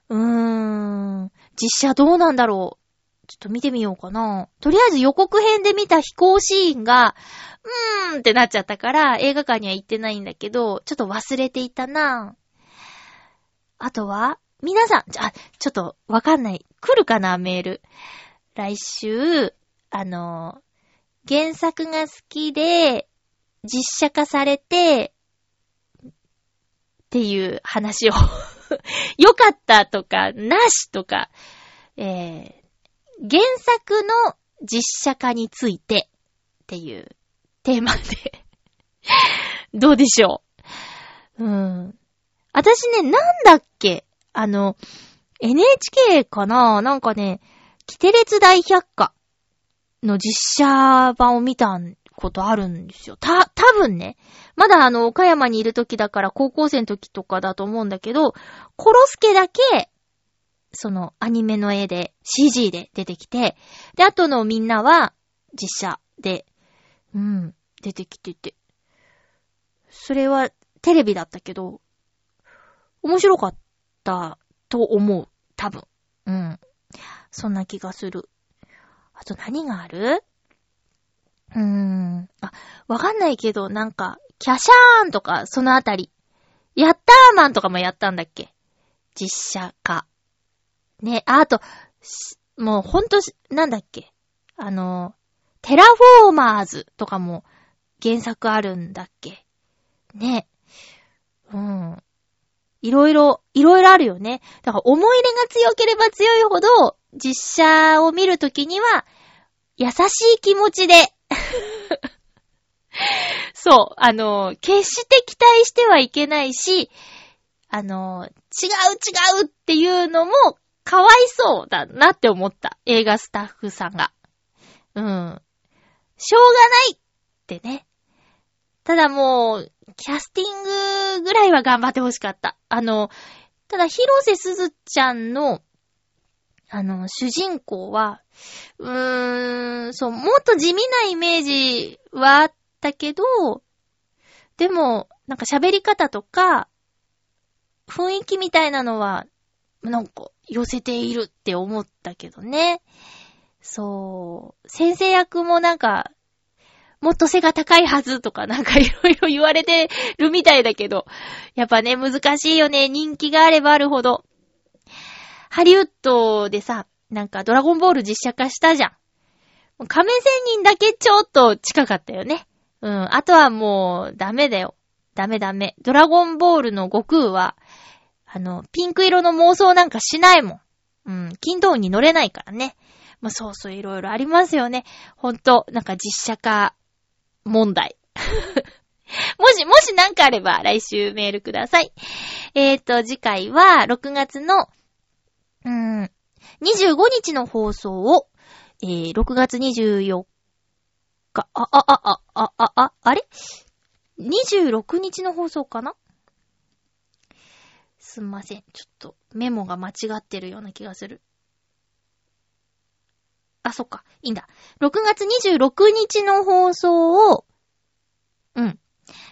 うーん、実写どうなんだろう。ちょっと見てみようかな。とりあえず予告編で見た飛行シーンが、うーんってなっちゃったから、映画館には行ってないんだけど、ちょっと忘れていたな。あとは皆さん、あ、ちょっとわかんない。来るかなメール。来週、あの、原作が好きで、実写化されて、っていう話を。<laughs> 良かったとか、なしとか、えー、原作の実写化について。っていうテーマで。<laughs> どうでしょう。うん。私ね、なんだっけ。あの、NHK かな。なんかね、キテレツ大百科。の実写版を見たことあるんですよ。た、多分ね。まだあの、岡山にいる時だから高校生の時とかだと思うんだけど、コロスケだけ、そのアニメの絵で CG で出てきて、で、あとのみんなは実写で、うん、出てきてて。それはテレビだったけど、面白かったと思う。多分。うん。そんな気がする。あと何がある？うーん。あ、わかんないけど、なんか、キャシャーンとか、そのあたり。ヤッターマンとかもやったんだっけ？実写化。ね、ああと、もうほんとし、なんだっけ？あの、テラフォーマーズとかも原作あるんだっけ？ね。うん。いろいろ、いろいろあるよね。だから思い入れが強ければ強いほど、実写を見るときには、優しい気持ちで。<laughs> そう、あの、決して期待してはいけないし、あの、違う違うっていうのも、かわいそうだなって思った。映画スタッフさんが。うん。しょうがないってね。ただもう、キャスティングぐらいは頑張ってほしかった。あの、ただ、広瀬すずちゃんのあの、主人公は、うーん、そう、もっと地味なイメージはあったけど、でも、なんか喋り方とか、雰囲気みたいなのは、なんか、寄せているって思ったけどね。そう。先生役もなんか、もっと背が高いはずとかなんかいろいろ言われてるみたいだけど、やっぱね、難しいよね。人気があればあるほど。ハリウッドでさ、なんかドラゴンボール実写化したじゃん。仮面仙人だけちょっと近かったよね。うん。あとはもう、ダメだよ。ダメダメ。ドラゴンボールの悟空は、あの、ピンク色の妄想なんかしないもん。うん。金道に乗れないからね。まあ、そうそういろいろありますよね。ほんと、なんか実写化問題。<laughs> もし、もしなんかあれば来週メールください。えーと、次回は6月の、うーん、25日の放送を、えー、6月24日、あ、あ、あ、あ、あ、あ、あ、あれ ?26 日の放送かな？すんません。ちょっとメモが間違ってるような気がする。あ、そっか。いいんだ。6月26日の放送を、うん。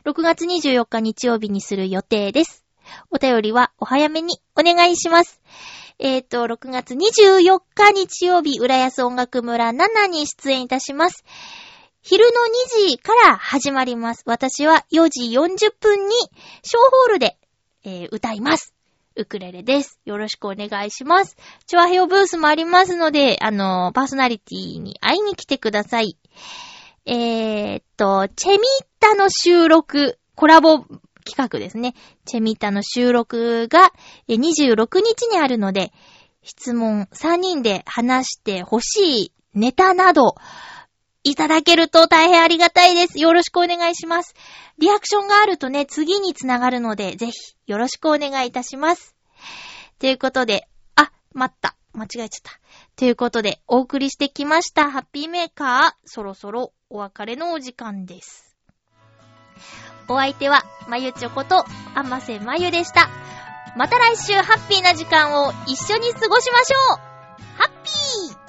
6月24日日曜日にする予定です。お便りはお早めにお願いします。えっ、と、6月24日日曜日、浦安音楽村7に出演いたします。昼の2時から始まります。私は4時40分に小ホールで、えー歌います。ウクレレです。よろしくお願いします。チョアヘオブースもありますので、あの、パーソナリティに会いに来てください。えーっと、チェミッタの収録、コラボ企画ですね。チェミッタの収録が26日にあるので、質問3人で話してほしいネタなど、いただけると大変ありがたいです。よろしくお願いします。リアクションがあるとね、次につながるので、ぜひ、よろしくお願いいたします。ということで、あ、待った。間違えちゃった。ということで、お送りしてきました、ハッピーメーカー、そろそろお別れのお時間です。お相手は、まゆちょこと、あませまゆでした。また来週、ハッピーな時間を一緒に過ごしましょうハッピー